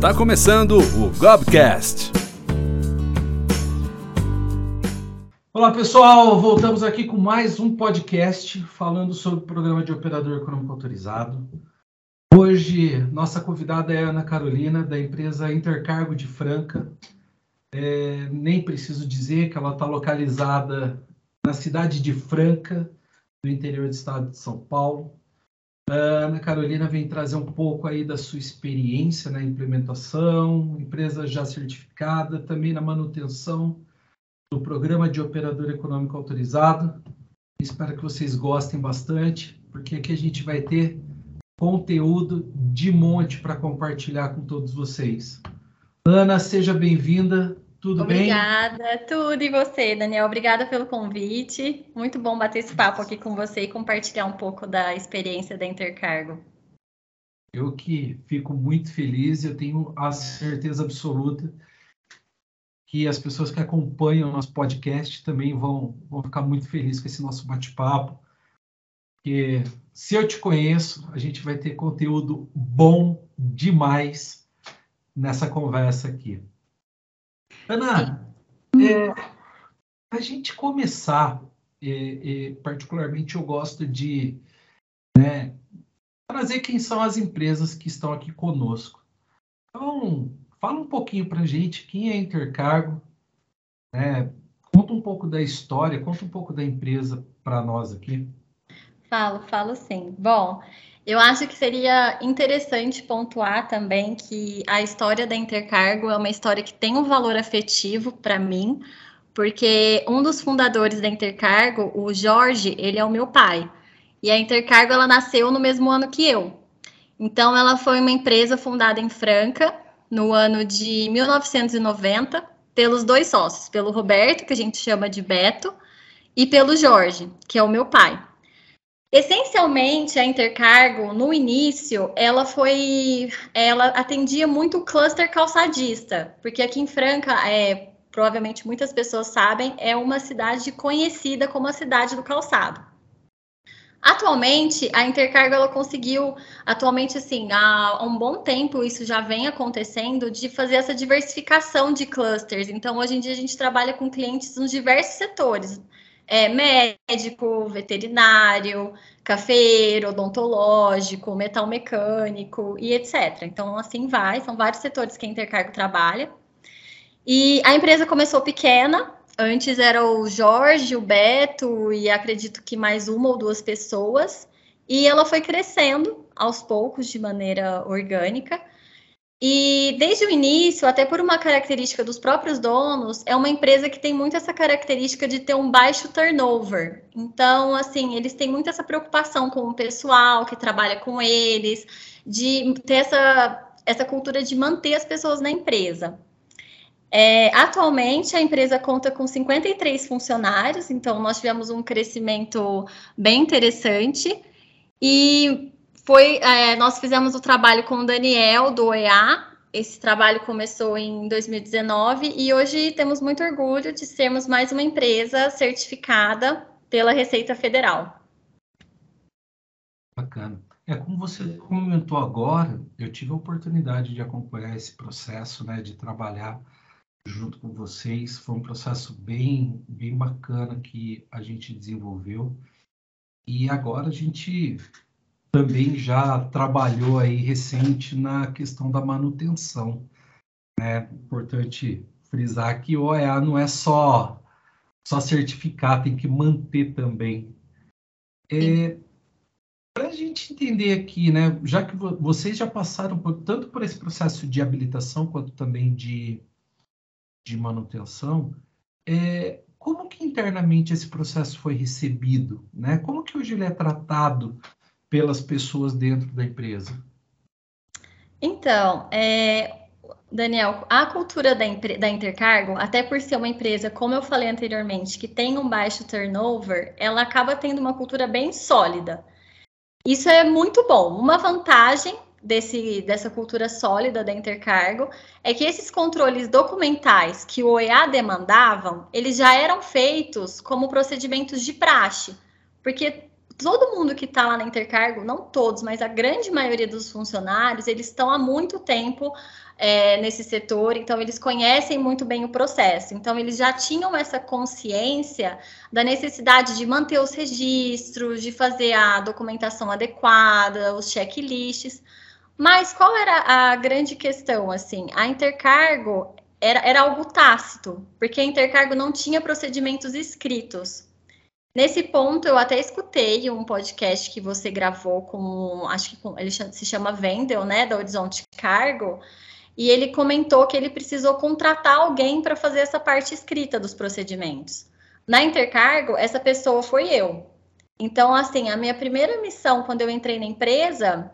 Está começando o Gobcast. Olá pessoal, voltamos aqui com mais um podcast falando sobre o programa de operador econômico autorizado. Hoje, nossa convidada é a Ana Carolina, da empresa Intercargo de Franca. É, nem preciso dizer que ela está localizada na cidade de Franca, no interior do estado de São Paulo. A Ana Carolina vem trazer um pouco aí da sua experiência na implementação, empresa já certificada, também na manutenção do programa de operador econômico autorizado. Espero que vocês gostem bastante, porque aqui a gente vai ter conteúdo de monte para compartilhar com todos vocês. Ana, seja bem-vinda. Tudo Obrigada, bem? Obrigada, tudo. E você, Daniel? Obrigada pelo convite. Muito bom bater esse papo aqui com você e compartilhar um pouco da experiência da Intercargo. Eu que fico muito feliz, eu tenho a certeza absoluta que as pessoas que acompanham o nosso podcast também vão, vão ficar muito felizes com esse nosso bate-papo. Porque se eu te conheço, a gente vai ter conteúdo bom demais nessa conversa aqui. Ana, é, a gente começar, é, é, particularmente eu gosto de né, trazer quem são as empresas que estão aqui conosco. Então, fala um pouquinho para a gente quem é Intercargo, né, conta um pouco da história, conta um pouco da empresa para nós aqui. Falo, falo sim. Bom, eu acho que seria interessante pontuar também que a história da Intercargo é uma história que tem um valor afetivo para mim, porque um dos fundadores da Intercargo, o Jorge, ele é o meu pai. E a Intercargo ela nasceu no mesmo ano que eu. Então ela foi uma empresa fundada em Franca no ano de 1990 pelos dois sócios, pelo Roberto, que a gente chama de Beto, e pelo Jorge, que é o meu pai. Essencialmente, a Intercargo, no início, ela foi. Ela atendia muito o cluster calçadista, porque aqui em Franca, é, provavelmente muitas pessoas sabem, é uma cidade conhecida como a cidade do calçado. Atualmente, a Intercargo ela conseguiu, atualmente, assim, há um bom tempo isso já vem acontecendo, de fazer essa diversificação de clusters. Então, hoje em dia, a gente trabalha com clientes nos diversos setores é, médico, veterinário, cafeiro, odontológico, metal mecânico e etc. Então, assim vai, são vários setores que a Intercargo trabalha. E a empresa começou pequena, antes era o Jorge, o Beto e acredito que mais uma ou duas pessoas, e ela foi crescendo aos poucos de maneira orgânica. E desde o início, até por uma característica dos próprios donos, é uma empresa que tem muito essa característica de ter um baixo turnover. Então, assim, eles têm muito essa preocupação com o pessoal que trabalha com eles, de ter essa, essa cultura de manter as pessoas na empresa. É, atualmente, a empresa conta com 53 funcionários, então nós tivemos um crescimento bem interessante. E foi, é, nós fizemos o trabalho com o Daniel do OEA. Esse trabalho começou em 2019 e hoje temos muito orgulho de sermos mais uma empresa certificada pela Receita Federal. Bacana. É como você comentou agora, eu tive a oportunidade de acompanhar esse processo, né, de trabalhar junto com vocês. Foi um processo bem, bem bacana que a gente desenvolveu. E agora a gente também já trabalhou aí recente na questão da manutenção. É importante frisar que o OEA não é só, só certificar, tem que manter também. É, Para a gente entender aqui, né, já que vocês já passaram por, tanto por esse processo de habilitação quanto também de, de manutenção, é, como que internamente esse processo foi recebido? Né? Como que hoje ele é tratado pelas pessoas dentro da empresa? Então, é, Daniel, a cultura da, da, Intercargo, até por ser uma empresa, como eu falei anteriormente, que tem um baixo turnover, ela acaba tendo uma cultura bem sólida. Isso é muito bom. Uma vantagem desse, dessa cultura sólida da Intercargo é que esses controles documentais que o OEA demandavam, eles já eram feitos como procedimentos de praxe, porque todo mundo que está lá na Intercargo, não todos, mas a grande maioria dos funcionários, eles estão há muito tempo é, nesse setor, então eles conhecem muito bem o processo. Então, eles já tinham essa consciência da necessidade de manter os registros, de fazer a documentação adequada, os checklists. Mas qual era a grande questão? Assim, a Intercargo era, era algo tácito, porque a Intercargo não tinha procedimentos escritos. Nesse ponto, eu até escutei um podcast que você gravou com, acho que com, ele se chama Vendel, né, da Horizonte Cargo, e ele comentou que ele precisou contratar alguém para fazer essa parte escrita dos procedimentos. Na Intercargo, essa pessoa foi eu. Então, assim, a minha primeira missão quando eu entrei na empresa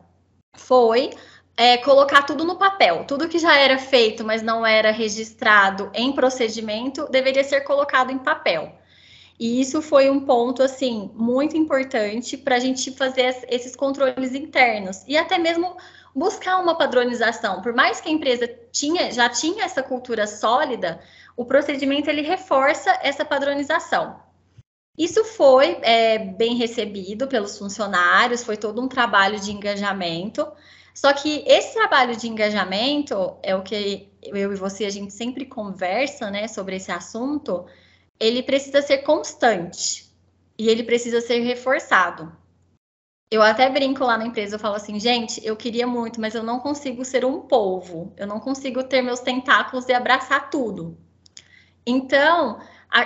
foi é, colocar tudo no papel. Tudo que já era feito, mas não era registrado em procedimento, deveria ser colocado em papel. E isso foi um ponto, assim, muito importante para a gente fazer esses controles internos e até mesmo buscar uma padronização. Por mais que a empresa tinha, já tinha essa cultura sólida, o procedimento ele reforça essa padronização. Isso foi é, bem recebido pelos funcionários, foi todo um trabalho de engajamento. Só que esse trabalho de engajamento é o que eu e você a gente sempre conversa, né, sobre esse assunto ele precisa ser constante e ele precisa ser reforçado. Eu até brinco lá na empresa, eu falo assim, gente, eu queria muito, mas eu não consigo ser um polvo, eu não consigo ter meus tentáculos e abraçar tudo. Então,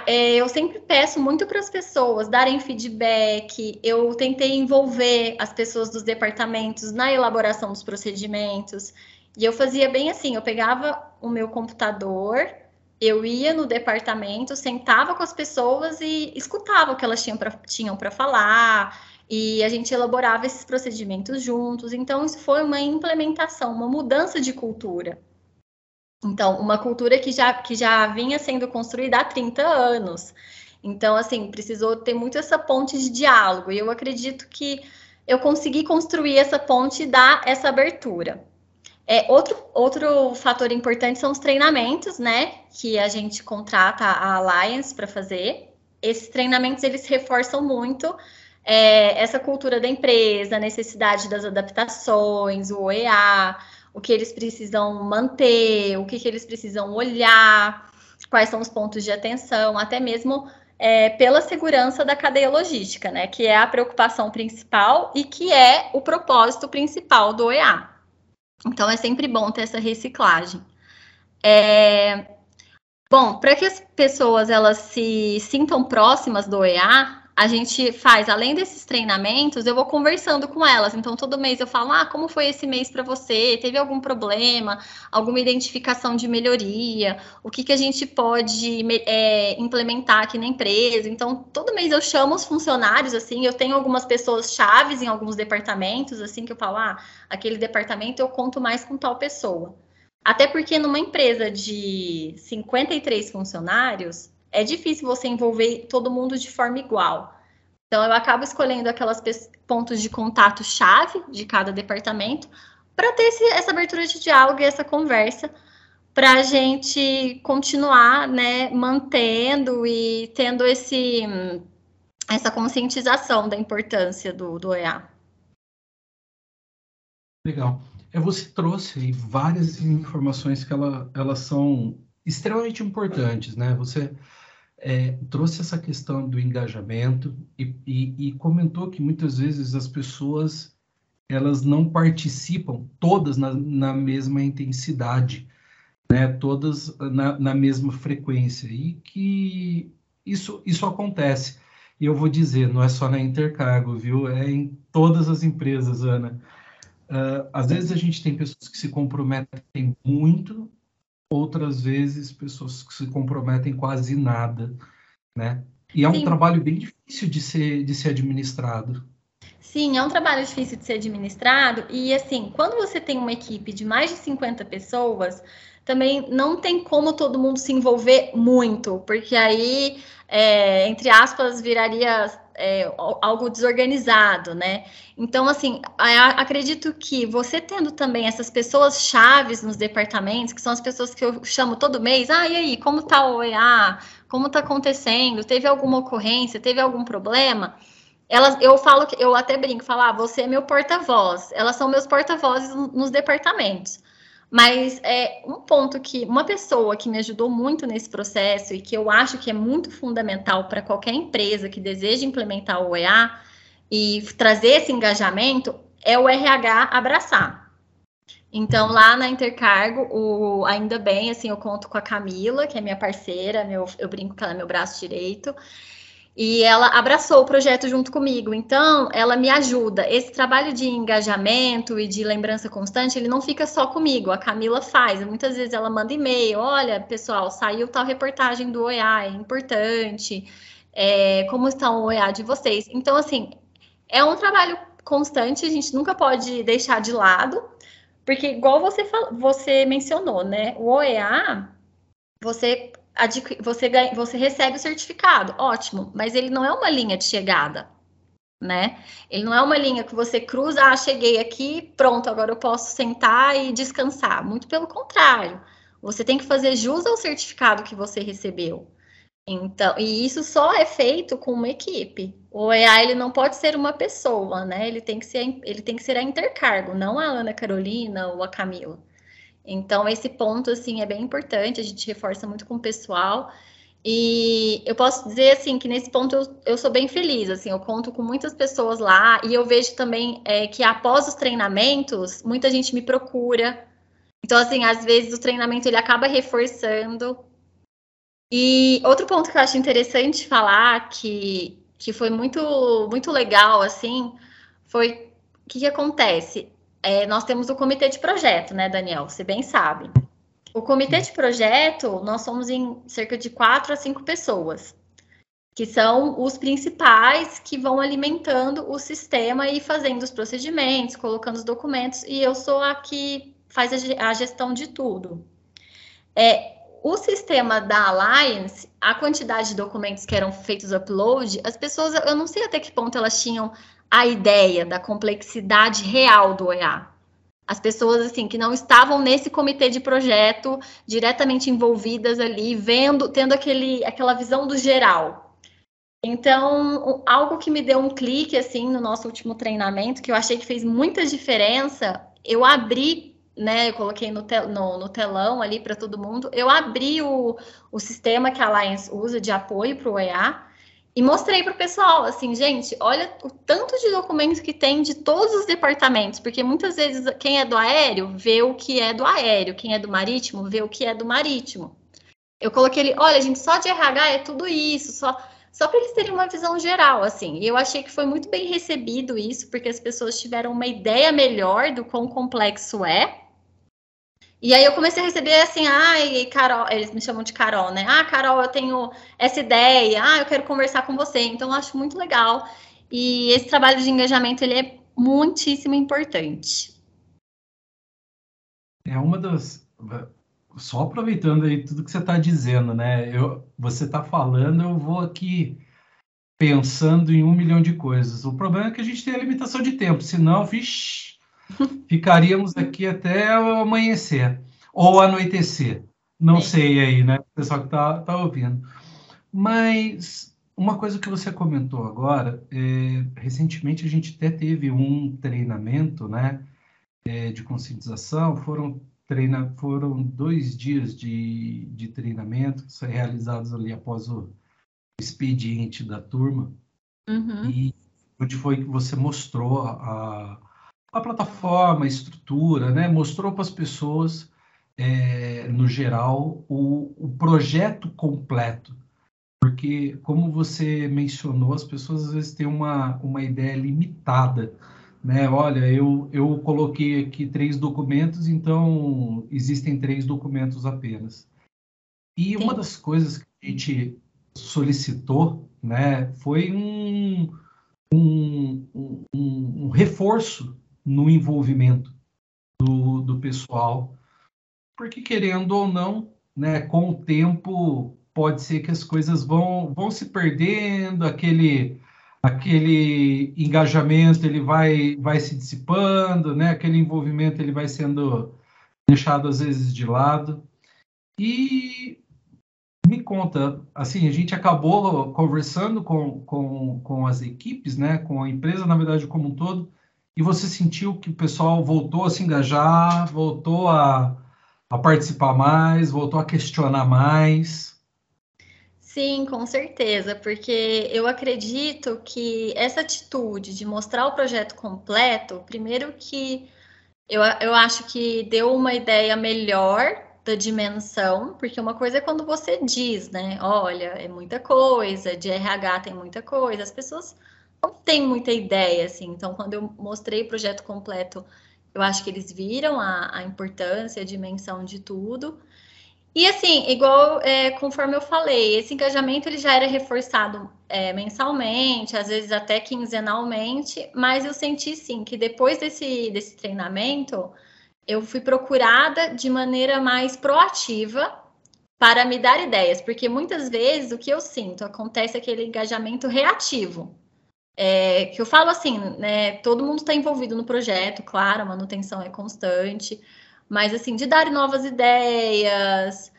é, eu sempre peço muito para as pessoas darem feedback. Eu tentei envolver as pessoas dos departamentos na elaboração dos procedimentos. E eu fazia bem assim: eu pegava o meu computador, eu ia no departamento, sentava com as pessoas e escutava o que elas tinham para falar, e a gente elaborava esses procedimentos juntos. Então, isso foi uma implementação, uma mudança de cultura. Então, uma cultura que já, que já vinha sendo construída há 30 anos. Então, assim, precisou ter muito essa ponte de diálogo, e eu acredito que eu consegui construir essa ponte e dar essa abertura. É, outro, outro fator importante são os treinamentos, né? Que a gente contrata a Alliance para fazer. Esses treinamentos eles reforçam muito é, essa cultura da empresa, a necessidade das adaptações, o OEA, o que eles precisam manter, o que, que eles precisam olhar, quais são os pontos de atenção, até mesmo é, pela segurança da cadeia logística, né? Que é a preocupação principal e que é o propósito principal do OEA. Então é sempre bom ter essa reciclagem. É... Bom, para que as pessoas elas se sintam próximas do OEA, a gente faz, além desses treinamentos, eu vou conversando com elas. Então, todo mês eu falo: ah, como foi esse mês para você? Teve algum problema? Alguma identificação de melhoria? O que, que a gente pode é, implementar aqui na empresa? Então, todo mês eu chamo os funcionários, assim, eu tenho algumas pessoas chaves em alguns departamentos, assim, que eu falo: ah, aquele departamento eu conto mais com tal pessoa. Até porque numa empresa de 53 funcionários, é difícil você envolver todo mundo de forma igual. Então, eu acabo escolhendo aquelas pontos de contato chave de cada departamento para ter esse, essa abertura de diálogo e essa conversa para a gente continuar, né, mantendo e tendo esse, essa conscientização da importância do, do EA. Legal. É, você trouxe várias informações que ela, elas são extremamente importantes, né? Você é, trouxe essa questão do engajamento e, e, e, comentou que muitas vezes as pessoas elas não participam todas na, na mesma intensidade, né? Todas na, na, mesma frequência e que isso isso acontece. E eu vou dizer, não é só na Intercargo, viu? É em todas as empresas, Ana. Uh, às vezes a gente tem pessoas que se comprometem muito outras vezes pessoas que se comprometem quase nada, né? E é um Sim. trabalho bem difícil de ser, de ser administrado. Sim, é um trabalho difícil de ser administrado. E assim, quando você tem uma equipe de mais de 50 pessoas, também não tem como todo mundo se envolver muito, porque aí, é, entre aspas, viraria é, algo desorganizado, né? Então, assim, acredito que você tendo também essas pessoas chaves nos departamentos, que são as pessoas que eu chamo todo mês, ah, e aí, como tá o EA? Como tá acontecendo? Teve alguma ocorrência? Teve algum problema? elas, eu falo eu até brinco, falar, ah, você é meu porta-voz. Elas são meus porta-vozes nos departamentos. Mas é um ponto que uma pessoa que me ajudou muito nesse processo e que eu acho que é muito fundamental para qualquer empresa que deseja implementar o EA e trazer esse engajamento é o RH abraçar. Então, lá na Intercargo, o, ainda bem, assim, eu conto com a Camila, que é minha parceira, meu, eu brinco que ela é meu braço direito, e ela abraçou o projeto junto comigo. Então, ela me ajuda. Esse trabalho de engajamento e de lembrança constante, ele não fica só comigo. A Camila faz. Muitas vezes ela manda e-mail: olha, pessoal, saiu tal reportagem do OEA, é importante. É, como está o OEA de vocês? Então, assim, é um trabalho constante, a gente nunca pode deixar de lado, porque, igual você, você mencionou, né? O OEA, você você, ganha, você recebe o certificado, ótimo, mas ele não é uma linha de chegada, né? Ele não é uma linha que você cruza, ah, cheguei aqui, pronto, agora eu posso sentar e descansar. Muito pelo contrário, você tem que fazer jus ao certificado que você recebeu. Então, e isso só é feito com uma equipe. O EA ele não pode ser uma pessoa, né? Ele tem que ser, ele tem que ser a intercargo, não a Ana Carolina ou a Camila. Então, esse ponto, assim, é bem importante, a gente reforça muito com o pessoal. E eu posso dizer, assim, que nesse ponto eu, eu sou bem feliz, assim, eu conto com muitas pessoas lá e eu vejo também é, que após os treinamentos, muita gente me procura. Então, assim, às vezes o treinamento ele acaba reforçando. E outro ponto que eu acho interessante falar, que, que foi muito, muito legal, assim, foi o que, que acontece? É, nós temos o comitê de projeto, né, Daniel? Você bem sabe. O comitê de projeto, nós somos em cerca de quatro a cinco pessoas, que são os principais que vão alimentando o sistema e fazendo os procedimentos, colocando os documentos, e eu sou a que faz a gestão de tudo. É, o sistema da Alliance, a quantidade de documentos que eram feitos upload, as pessoas, eu não sei até que ponto elas tinham a ideia da complexidade real do OEA. As pessoas assim que não estavam nesse comitê de projeto diretamente envolvidas ali, vendo, tendo aquele, aquela visão do geral. Então, algo que me deu um clique assim no nosso último treinamento, que eu achei que fez muita diferença, eu abri né, eu coloquei no, tel, no, no telão ali para todo mundo. Eu abri o, o sistema que a Alliance usa de apoio para o EA e mostrei para o pessoal, assim, gente, olha o tanto de documentos que tem de todos os departamentos, porque muitas vezes quem é do aéreo vê o que é do aéreo, quem é do marítimo vê o que é do marítimo. Eu coloquei ele, olha, gente, só de RH é tudo isso, só só para eles terem uma visão geral, assim. E eu achei que foi muito bem recebido isso, porque as pessoas tiveram uma ideia melhor do quão complexo é. E aí eu comecei a receber assim, ai, Carol, eles me chamam de Carol, né? Ah, Carol, eu tenho essa ideia, ah, eu quero conversar com você. Então, eu acho muito legal. E esse trabalho de engajamento, ele é muitíssimo importante. É uma das... Só aproveitando aí tudo que você está dizendo, né? Eu, você está falando, eu vou aqui pensando em um milhão de coisas. O problema é que a gente tem a limitação de tempo, senão, vixi, Ficaríamos aqui até o amanhecer ou anoitecer. Não sei aí, né? O pessoal que está tá ouvindo. Mas uma coisa que você comentou agora, é, recentemente a gente até teve um treinamento, né, é, de conscientização. Foram treina, foram dois dias de, de treinamento realizados ali após o expediente da turma. Uhum. E onde foi que você mostrou a, a plataforma, a estrutura, né? mostrou para as pessoas, é, no geral, o, o projeto completo. Porque, como você mencionou, as pessoas às vezes têm uma, uma ideia limitada. Né? Olha, eu, eu coloquei aqui três documentos, então existem três documentos apenas. E Sim. uma das coisas que a gente solicitou né, foi um, um, um, um reforço no envolvimento do, do pessoal, porque querendo ou não, né, com o tempo pode ser que as coisas vão, vão se perdendo, aquele aquele engajamento ele vai vai se dissipando, né? Aquele envolvimento ele vai sendo deixado às vezes de lado. E me conta, assim, a gente acabou conversando com, com, com as equipes, né, com a empresa, na verdade, como um todo, e você sentiu que o pessoal voltou a se engajar, voltou a, a participar mais, voltou a questionar mais? Sim, com certeza, porque eu acredito que essa atitude de mostrar o projeto completo, primeiro que eu, eu acho que deu uma ideia melhor da dimensão, porque uma coisa é quando você diz, né? Olha, é muita coisa, de RH tem muita coisa, as pessoas não têm muita ideia, assim. Então, quando eu mostrei o projeto completo, eu acho que eles viram a, a importância, a dimensão de tudo. E assim, igual é, conforme eu falei, esse engajamento ele já era reforçado é, mensalmente, às vezes até quinzenalmente, mas eu senti sim que depois desse, desse treinamento eu fui procurada de maneira mais proativa para me dar ideias, porque muitas vezes o que eu sinto acontece aquele engajamento reativo. É, que eu falo assim, né? Todo mundo está envolvido no projeto, claro, a manutenção é constante, mas assim, de dar novas ideias,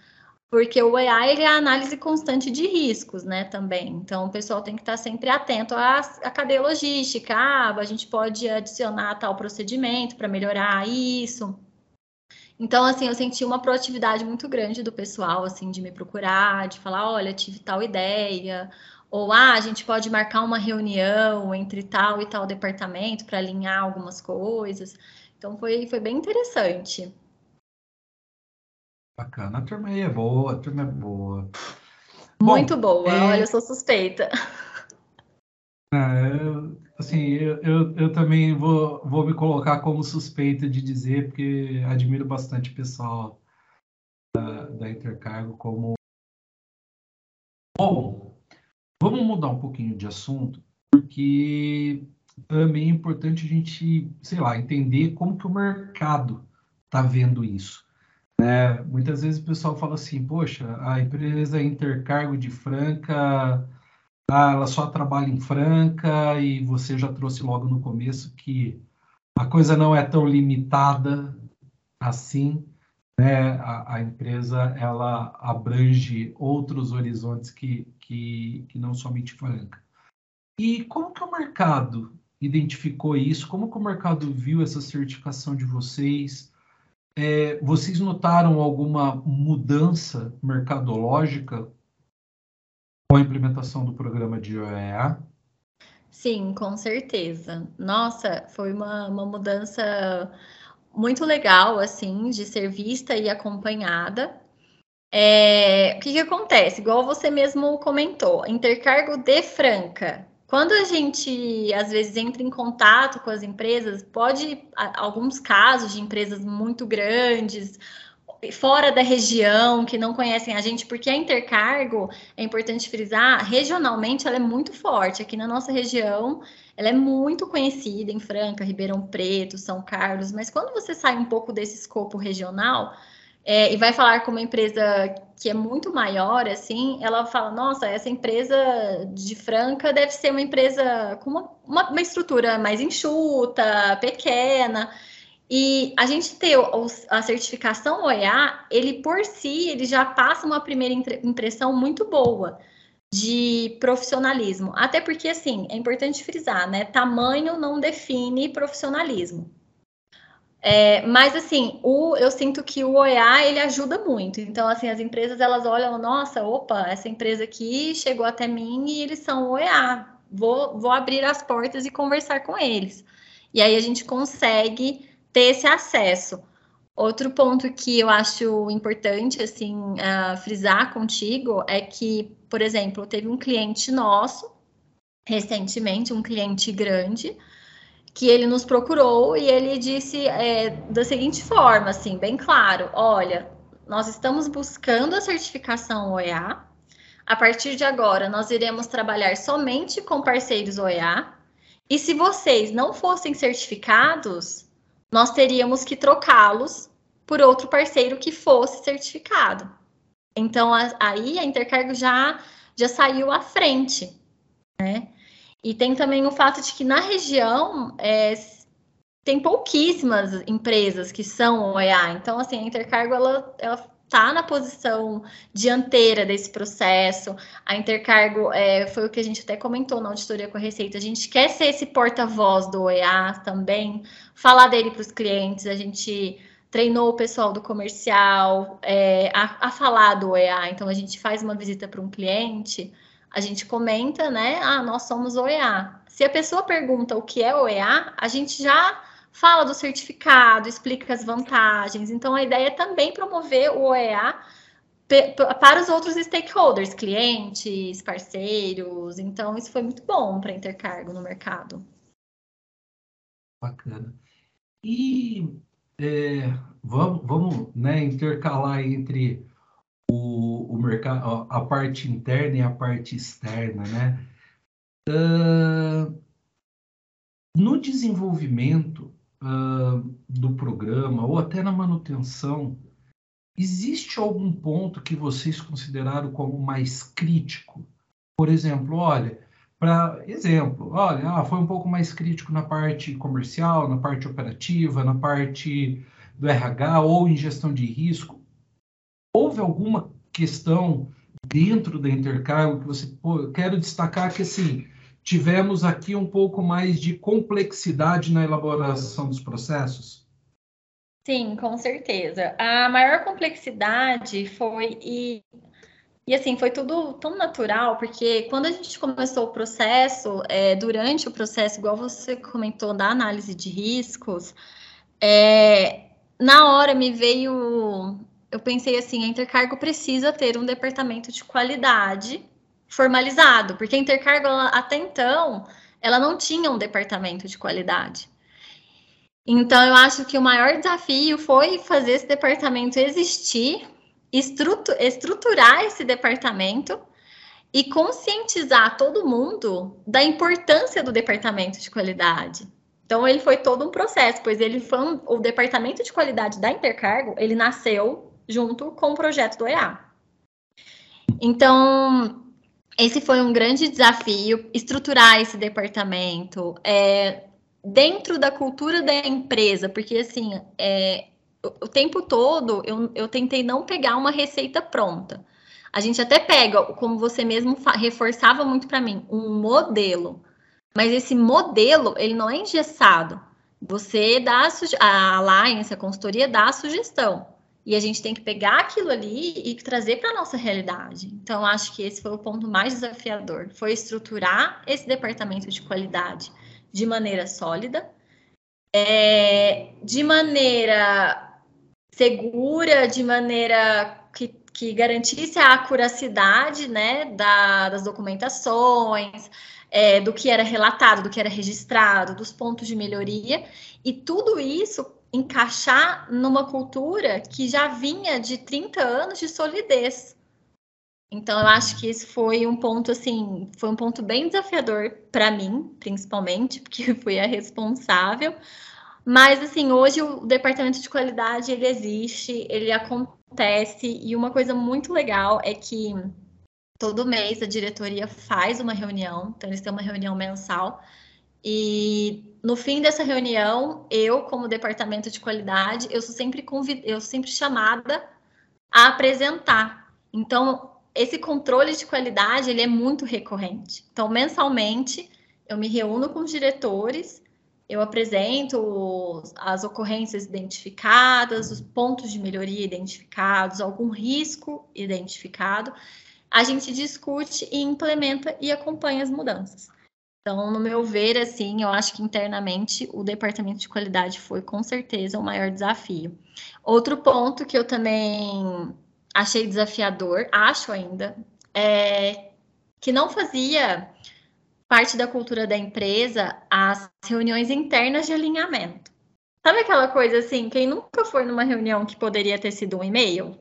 porque o AI é a análise constante de riscos, né, também. Então, o pessoal tem que estar sempre atento à, à cadeia logística. Ah, a gente pode adicionar tal procedimento para melhorar isso. Então, assim, eu senti uma proatividade muito grande do pessoal, assim, de me procurar, de falar, olha, tive tal ideia, ou ah, a gente pode marcar uma reunião entre tal e tal departamento para alinhar algumas coisas. Então, foi, foi bem interessante. Bacana. A turma aí é boa, a turma é boa. Muito Bom, boa. É... Olha, eu sou suspeita. É, assim, eu, eu, eu, também vou, vou me colocar como suspeita de dizer, porque admiro bastante o pessoal da, da Intercargo como. Bom, vamos mudar um pouquinho de assunto, porque também é importante a gente, sei lá, entender como que o mercado está vendo isso. Né? Muitas vezes o pessoal fala assim, poxa, a empresa Intercargo de Franca, ah, ela só trabalha em Franca e você já trouxe logo no começo que a coisa não é tão limitada assim, né? A, a empresa ela abrange outros horizontes que, que, que não somente Franca. E como que o mercado identificou isso? Como que o mercado viu essa certificação de vocês? É, vocês notaram alguma mudança mercadológica com a implementação do programa de OEA? Sim, com certeza. Nossa, foi uma, uma mudança muito legal, assim, de ser vista e acompanhada. É, o que, que acontece? Igual você mesmo comentou, intercargo de Franca quando a gente, às vezes, entra em contato com as empresas, pode, alguns casos de empresas muito grandes, fora da região, que não conhecem a gente, porque a Intercargo, é importante frisar, regionalmente ela é muito forte. Aqui na nossa região, ela é muito conhecida em Franca, Ribeirão Preto, São Carlos, mas quando você sai um pouco desse escopo regional, é, e vai falar com uma empresa que é muito maior, assim, ela fala, nossa, essa empresa de Franca deve ser uma empresa com uma, uma, uma estrutura mais enxuta, pequena. E a gente ter a certificação OEA, ele por si, ele já passa uma primeira impressão muito boa de profissionalismo. Até porque, assim, é importante frisar, né? Tamanho não define profissionalismo. É, mas assim, o, eu sinto que o OEA ele ajuda muito. Então, assim, as empresas elas olham, nossa, opa, essa empresa aqui chegou até mim e eles são OEA. Vou, vou abrir as portas e conversar com eles. E aí a gente consegue ter esse acesso. Outro ponto que eu acho importante assim uh, frisar contigo é que, por exemplo, teve um cliente nosso recentemente, um cliente grande, que ele nos procurou e ele disse é, da seguinte forma, assim, bem claro: olha, nós estamos buscando a certificação OEA. A partir de agora, nós iremos trabalhar somente com parceiros OEA. E se vocês não fossem certificados, nós teríamos que trocá-los por outro parceiro que fosse certificado. Então, a, aí a Intercargo já, já saiu à frente, né? E tem também o fato de que na região é, tem pouquíssimas empresas que são OEA. Então, assim, a Intercargo ela, ela está na posição dianteira desse processo. A Intercargo é, foi o que a gente até comentou na auditoria com a Receita. A gente quer ser esse porta-voz do OEA também, falar dele para os clientes. A gente treinou o pessoal do comercial é, a, a, falar do OEA. Então, a gente faz uma visita para um cliente, a gente comenta, né? Ah, nós somos OEA. Se a pessoa pergunta o que é OEA, a gente já fala do certificado, explica as vantagens. Então, a ideia é também promover o OEA para os outros stakeholders, clientes, parceiros. Então, isso foi muito bom para Intercargo no mercado. Bacana. E é, vamos, vamos né, intercalar entre o, o mercado, a parte interna e a parte externa, né? Uh, no desenvolvimento uh, do programa ou até na manutenção, existe algum ponto que vocês consideraram como mais crítico? Por exemplo, olha, para exemplo, olha, ah, foi um pouco mais crítico na parte comercial, na parte operativa, na parte do RH ou em gestão de risco. Houve alguma questão dentro da Intercargo que você, pô, quero destacar que assim, tivemos aqui um pouco mais de complexidade na elaboração dos processos? Sim, com certeza. A maior complexidade foi e, e assim foi tudo tão natural porque quando a gente começou o processo, é, durante o processo, igual você comentou da análise de riscos, é, na hora me veio, eu pensei assim, a Intercargo precisa ter um departamento de qualidade formalizado, porque a Intercargo até então ela não tinha um departamento de qualidade. Então eu acho que o maior desafio foi fazer esse departamento existir, estruturar esse departamento e conscientizar todo mundo da importância do departamento de qualidade. Então ele foi todo um processo, pois ele foi um, o departamento de qualidade da Intercargo, ele nasceu junto com o projeto do EA. Então, esse foi um grande desafio, estruturar esse departamento é, dentro da cultura da empresa, porque assim, é, o, tempo todo eu, eu tentei não pegar uma receita pronta. A gente até pega, como você mesmo reforçava muito para mim, um modelo. Mas esse modelo, ele não é engessado. Você dá a, a Alliance, a consultoria dá a sugestão. E a gente tem que pegar aquilo ali e trazer para a nossa realidade. Então, acho que esse foi o ponto mais desafiador. Foi estruturar esse departamento de qualidade de maneira sólida, é, de maneira segura, de maneira que, que garantisse a acuracidade né, da, das documentações, é, do que era relatado, do que era registrado, dos pontos de melhoria, e tudo isso encaixar numa cultura que já vinha de 30 anos de solidez. Então eu acho que isso foi um ponto assim, foi um ponto bem desafiador para mim, principalmente, porque fui a responsável. Mas assim, hoje o departamento de qualidade ele existe, ele acontece e uma coisa muito legal é que todo mês a diretoria faz uma reunião, então eles têm uma reunião mensal e no fim dessa reunião, eu, como departamento de qualidade, eu sou sempre convid... eu sou sempre chamada a apresentar. Então, esse controle de qualidade, ele é muito recorrente. Então, mensalmente, eu me reúno com os diretores, eu apresento as ocorrências identificadas, os pontos de melhoria identificados, algum risco identificado. A gente discute e implementa e acompanha as mudanças. Então, no meu ver, assim, eu acho que internamente o departamento de qualidade foi com certeza o maior desafio. Outro ponto que eu também achei desafiador, acho ainda, é que não fazia parte da cultura da empresa as reuniões internas de alinhamento. Sabe aquela coisa assim, quem nunca foi numa reunião que poderia ter sido um e-mail?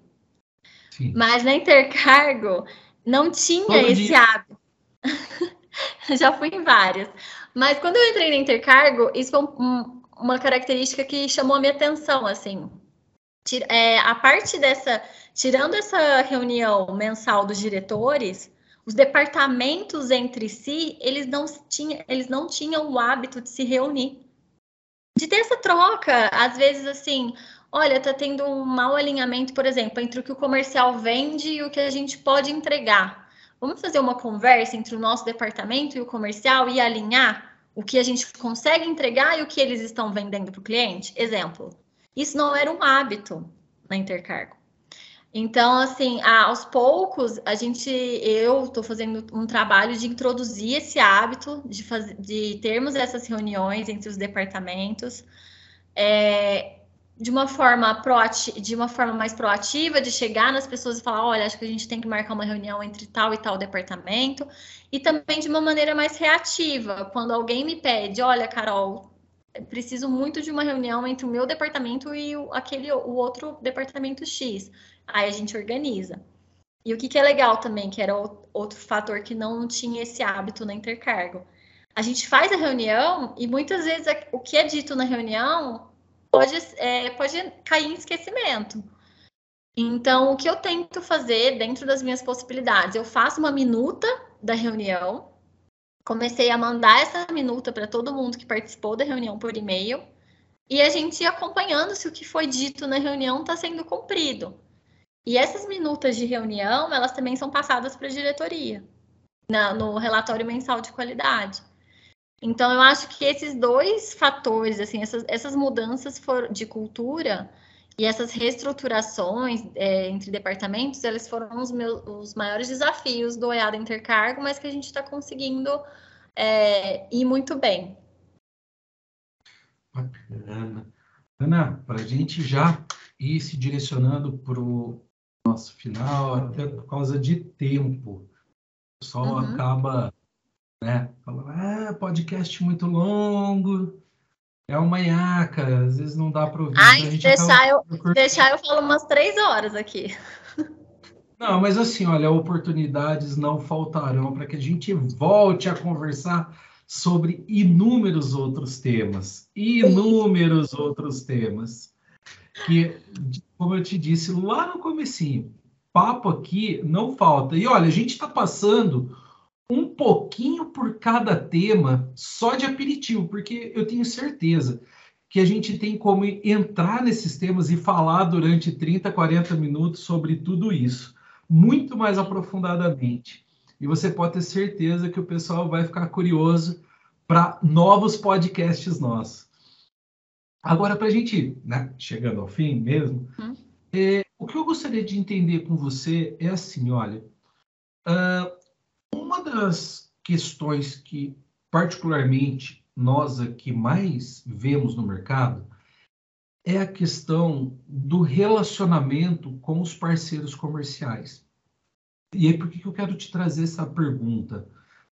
Sim. Mas na Intercargo não tinha Todo esse dia. hábito. já fui em várias. Mas quando eu entrei na Intercargo, isso foi um, uma característica que chamou a minha atenção, assim. É, a parte dessa, tirando essa reunião mensal dos diretores, os departamentos entre si, eles não, tinha, eles não tinham o hábito de se reunir. De ter essa troca, às vezes, assim, olha, está tendo um mau alinhamento, por exemplo, entre o que o comercial vende e o que a gente pode entregar. Vamos fazer uma conversa entre o nosso departamento e o comercial e alinhar o que a gente consegue entregar e o que eles estão vendendo para o cliente? Exemplo, isso não era um hábito na Intercargo. Então, assim, aos poucos, a gente, eu estou fazendo um trabalho de introduzir esse hábito de, fazer, de termos essas reuniões entre os departamentos. É, de uma forma proativa, de uma forma mais proativa, de chegar nas pessoas e falar, olha, acho que a gente tem que marcar uma reunião entre tal e tal departamento, e também de uma maneira mais reativa, quando alguém me pede, olha, Carol, preciso muito de uma reunião entre o meu departamento e o, aquele o outro departamento X. Aí a gente organiza. E o que, que é legal também, que era outro fator que não tinha esse hábito na intercargo. A gente faz a reunião e muitas vezes o que é dito na reunião pode, é, pode cair em esquecimento. Então, o que eu tento fazer dentro das minhas possibilidades? Eu faço uma minuta da reunião, comecei a mandar essa minuta para todo mundo que participou da reunião por e-mail, e a gente ia acompanhando se o que foi dito na reunião está sendo cumprido. E essas minutas de reunião, elas também são passadas para a diretoria, na, no relatório mensal de qualidade. Então, eu acho que esses dois fatores, assim, essas, essas mudanças for, de cultura e essas reestruturações é, entre departamentos, eles foram os, meus, os maiores desafios do EAD Intercargo, mas que a gente está conseguindo é, ir muito bem. Bacana. Ana, para a gente já ir se direcionando para o nosso final, até por causa de tempo, o pessoal uhum. acaba né? Falando, ah, podcast muito longo, é uma iaca, às vezes não dá para ouvir. Ai, deixar, eu, deixar eu falo umas três horas aqui. Não, mas assim, olha, oportunidades não faltarão para que a gente volte a conversar sobre inúmeros outros temas, inúmeros outros temas, que, como eu te disse lá no comecinho, papo aqui não falta. E olha, a gente está passando um pouquinho por cada tema, só de aperitivo, porque eu tenho certeza que a gente tem como entrar nesses temas e falar durante 30, 40 minutos sobre tudo isso, muito mais aprofundadamente. E você pode ter certeza que o pessoal vai ficar curioso para novos podcasts nossos. Agora, para a gente, né, chegando ao fim mesmo, hum. é, o que eu gostaria de entender com você é assim, olha, uh, uma das questões que, particularmente, nós aqui mais vemos no mercado é a questão do relacionamento com os parceiros comerciais. E aí, por que eu quero te trazer essa pergunta?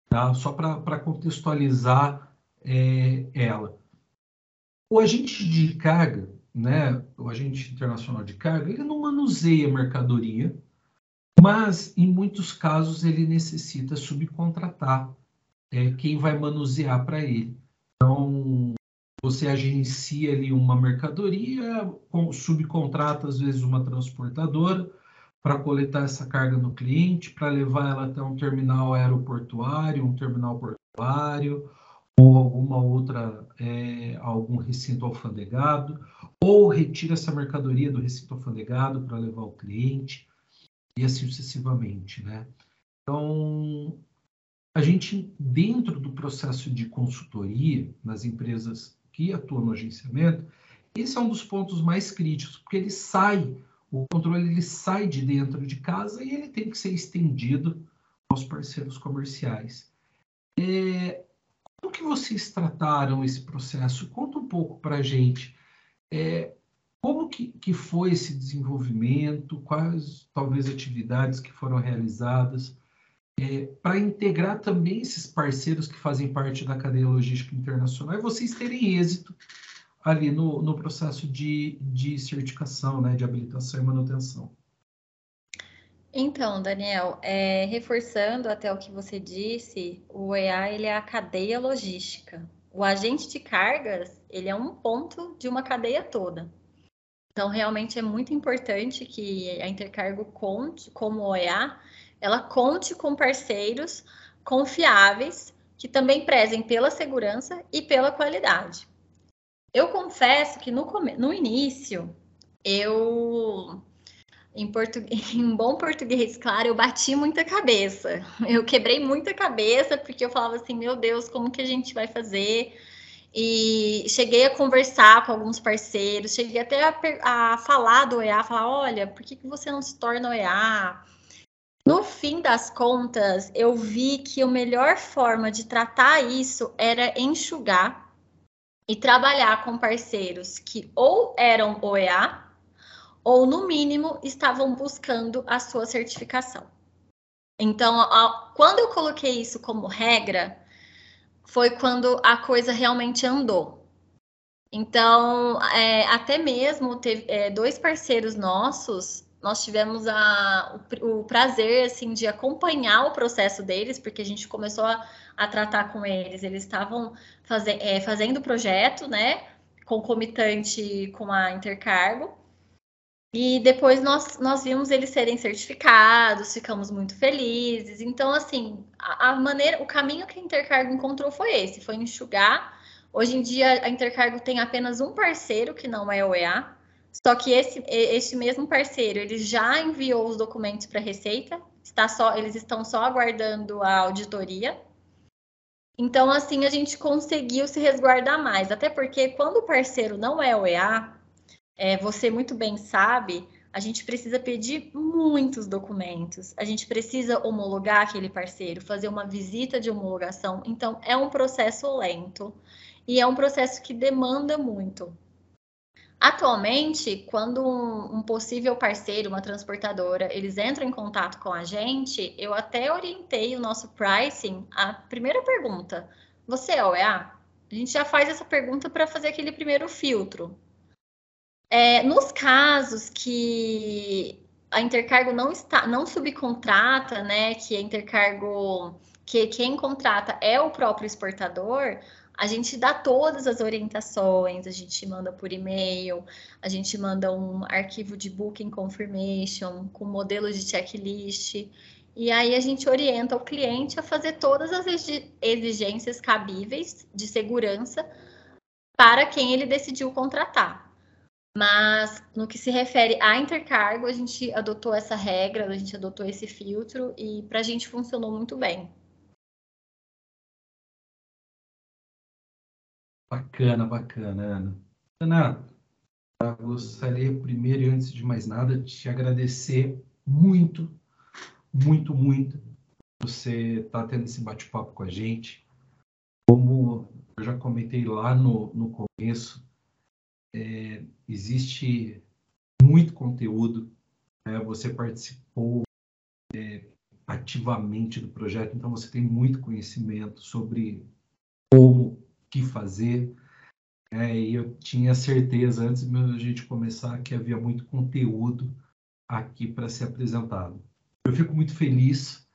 Tá? Só para contextualizar é, ela. O agente de carga, né, o agente internacional de carga, ele não manuseia mercadoria, mas, em muitos casos, ele necessita subcontratar é, quem vai manusear para ele. Então, você agencia ali uma mercadoria, subcontrata, às vezes, uma transportadora para coletar essa carga no cliente, para levar ela até um terminal aeroportuário, um terminal portuário, ou alguma outra, é, algum recinto alfandegado, ou retira essa mercadoria do recinto alfandegado para levar ao cliente e assim sucessivamente, né? Então, a gente, dentro do processo de consultoria, nas empresas que atuam no agenciamento, esse é um dos pontos mais críticos, porque ele sai, o controle ele sai de dentro de casa e ele tem que ser estendido aos parceiros comerciais. É, como que vocês trataram esse processo? Conta um pouco para a gente. É, como que, que foi esse desenvolvimento? Quais, talvez, atividades que foram realizadas é, para integrar também esses parceiros que fazem parte da cadeia logística internacional e vocês terem êxito ali no, no processo de, de certificação, né, de habilitação e manutenção? Então, Daniel, é, reforçando até o que você disse, o EA ele é a cadeia logística. O agente de cargas ele é um ponto de uma cadeia toda. Então, realmente é muito importante que a Intercargo conte, como OEA, ela conte com parceiros confiáveis que também prezem pela segurança e pela qualidade. Eu confesso que no, no início eu em, em bom português, claro, eu bati muita cabeça. Eu quebrei muita cabeça porque eu falava assim, meu Deus, como que a gente vai fazer? E cheguei a conversar com alguns parceiros, cheguei até a, a falar do EA, falar, olha, por que, que você não se torna EA? No fim das contas, eu vi que a melhor forma de tratar isso era enxugar e trabalhar com parceiros que ou eram OEA ou, no mínimo, estavam buscando a sua certificação. Então, quando eu coloquei isso como regra, foi quando a coisa realmente andou. Então, é, até mesmo teve é, dois parceiros nossos, nós tivemos a, o, o, prazer assim de acompanhar o processo deles, porque a gente começou a, a tratar com eles. Eles estavam faze, é, fazendo o projeto, né, concomitante com a Intercargo. E depois nós, nós vimos eles serem certificados, ficamos muito felizes. Então, assim, a, a, maneira, o caminho que a Intercargo encontrou foi esse, foi enxugar. Hoje em dia, a Intercargo tem apenas um parceiro que não é OEA, só que esse, esse mesmo parceiro, ele já enviou os documentos para a Receita, está só, eles estão só aguardando a auditoria. Então, assim, a gente conseguiu se resguardar mais, até porque quando o parceiro não é OEA, é, você muito bem sabe, a gente precisa pedir muitos documentos, a gente precisa homologar aquele parceiro, fazer uma visita de homologação. Então, é um processo lento e é um processo que demanda muito. Atualmente, quando um, um, possível parceiro, uma transportadora, eles entram em contato com a gente, eu até orientei o nosso pricing. A primeira pergunta: você é OEA? A gente já faz essa pergunta para fazer aquele primeiro filtro. É, nos casos que a Intercargo não está, não subcontrata, né, que a Intercargo, que quem contrata é o próprio exportador, a gente dá todas as orientações, a gente manda por e-mail, a gente manda um arquivo de booking confirmation com modelo de checklist, e aí a gente orienta o cliente a fazer todas as exigências cabíveis de segurança para quem ele decidiu contratar. Mas no que se refere a intercargo, a gente adotou essa regra, a gente adotou esse filtro e para a gente funcionou muito bem. Bacana, bacana, Ana. Ana, eu gostaria primeiro e antes de mais nada de te agradecer muito, muito, muito você estar tá tendo esse bate-papo com a gente. Como eu já comentei lá no, no começo, é, existe muito conteúdo. Né? Você participou é, ativamente do projeto, então você tem muito conhecimento sobre como, que fazer. É, e eu tinha certeza, antes de a gente começar, que havia muito conteúdo aqui para ser apresentado. Eu fico muito feliz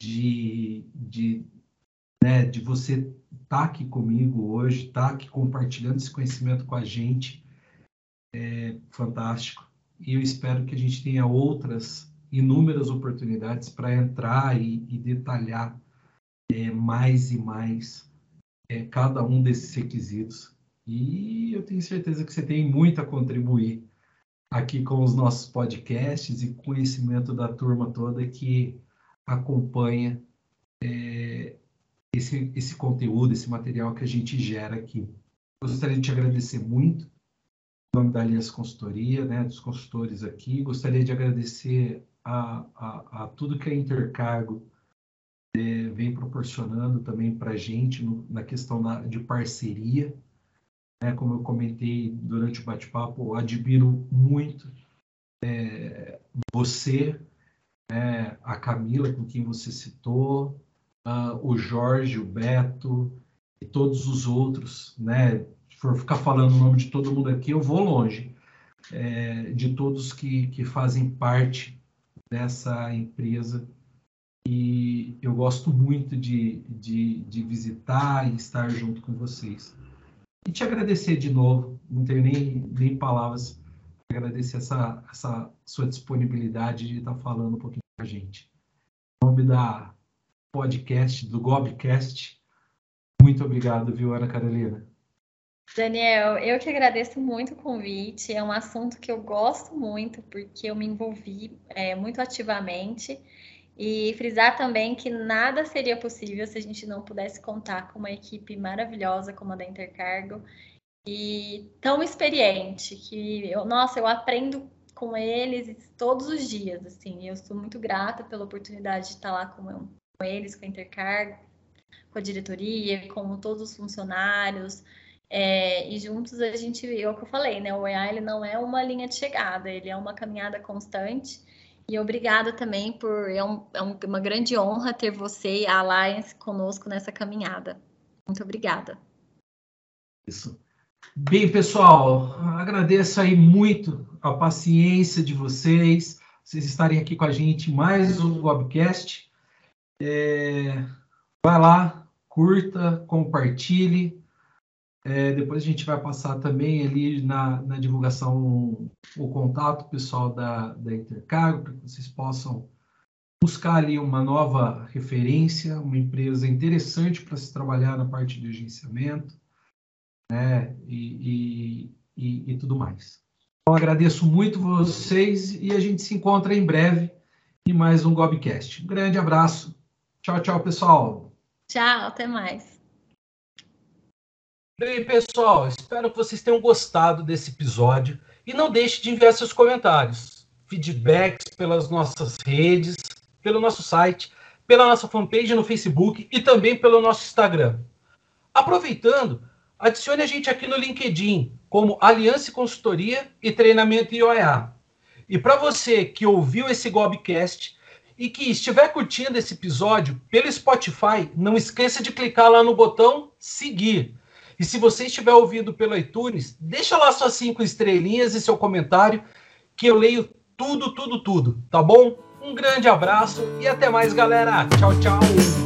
de, de, né, de você estar tá aqui comigo hoje, estar tá aqui compartilhando esse conhecimento com a gente. É fantástico. E eu espero que a gente tenha outras inúmeras oportunidades para entrar e, e detalhar é, mais e mais é, cada um desses requisitos. E eu tenho certeza que você tem muito a contribuir aqui com os nossos podcasts e conhecimento da turma toda que acompanha é, esse, esse conteúdo, esse material que a gente gera aqui. Gostaria de te agradecer muito em nome da Aliança Consultoria, né, dos consultores aqui. Gostaria de agradecer a, a, a tudo que a Intercargo é, vem proporcionando também para a gente no, na questão da, de parceria. Né, como eu comentei durante o bate-papo, admiro muito é, você, é, a Camila, com quem você citou, uh, o Jorge, o Beto e todos os outros, né? Se for ficar falando o nome de todo mundo aqui, eu vou longe. É, de todos que, que fazem parte dessa empresa. E eu gosto muito de, de, de visitar e estar junto com vocês. E te agradecer de novo, não tenho nem, nem palavras agradecer essa, essa sua disponibilidade de estar falando um pouquinho com a gente. Em nome da podcast, do Gobcast. Muito obrigado, viu, Ana Carolina? Daniel, eu que agradeço muito o convite. É um assunto que eu gosto muito, porque eu me envolvi é, muito ativamente. E frisar também que nada seria possível se a gente não pudesse contar com uma equipe maravilhosa como a da Intercargo e tão experiente que eu, nossa, eu aprendo com eles todos os dias, assim. Eu sou muito grata pela oportunidade de estar lá com, com eles, com a Intercargo, com a diretoria, com todos os funcionários. É, e juntos a gente, é o que eu falei, né? O EA ele não é uma linha de chegada, ele é uma caminhada constante. E obrigada também por. É, um, é uma grande honra ter você e a Alliance conosco nessa caminhada. Muito obrigada. Isso. Bem, pessoal, agradeço aí muito a paciência de vocês, vocês estarem aqui com a gente mais um webcast. É, vai lá, curta, compartilhe. É, depois a gente vai passar também ali na, na divulgação o contato pessoal da, da Intercargo, para que vocês possam buscar ali uma nova referência, uma empresa interessante para se trabalhar na parte de agenciamento né, e, e, e, e tudo mais. Então, agradeço muito vocês e a gente se encontra em breve em mais um Gobcast. Um grande abraço. Tchau, tchau, pessoal. Tchau, até mais. Bem, pessoal, espero que vocês tenham gostado desse episódio e não deixe de enviar seus comentários, feedbacks pelas nossas redes, pelo nosso site, pela nossa fanpage no Facebook e também pelo nosso Instagram. Aproveitando, adicione a gente aqui no LinkedIn como Aliança Consultoria e Treinamento IOEA. E para você que ouviu esse Gobcast e que estiver curtindo esse episódio pelo Spotify, não esqueça de clicar lá no botão seguir e se você estiver ouvindo pelo iTunes, deixa lá suas cinco estrelinhas e seu comentário, que eu leio tudo, tudo, tudo, tá bom? Um grande abraço e até mais, galera. Tchau, tchau.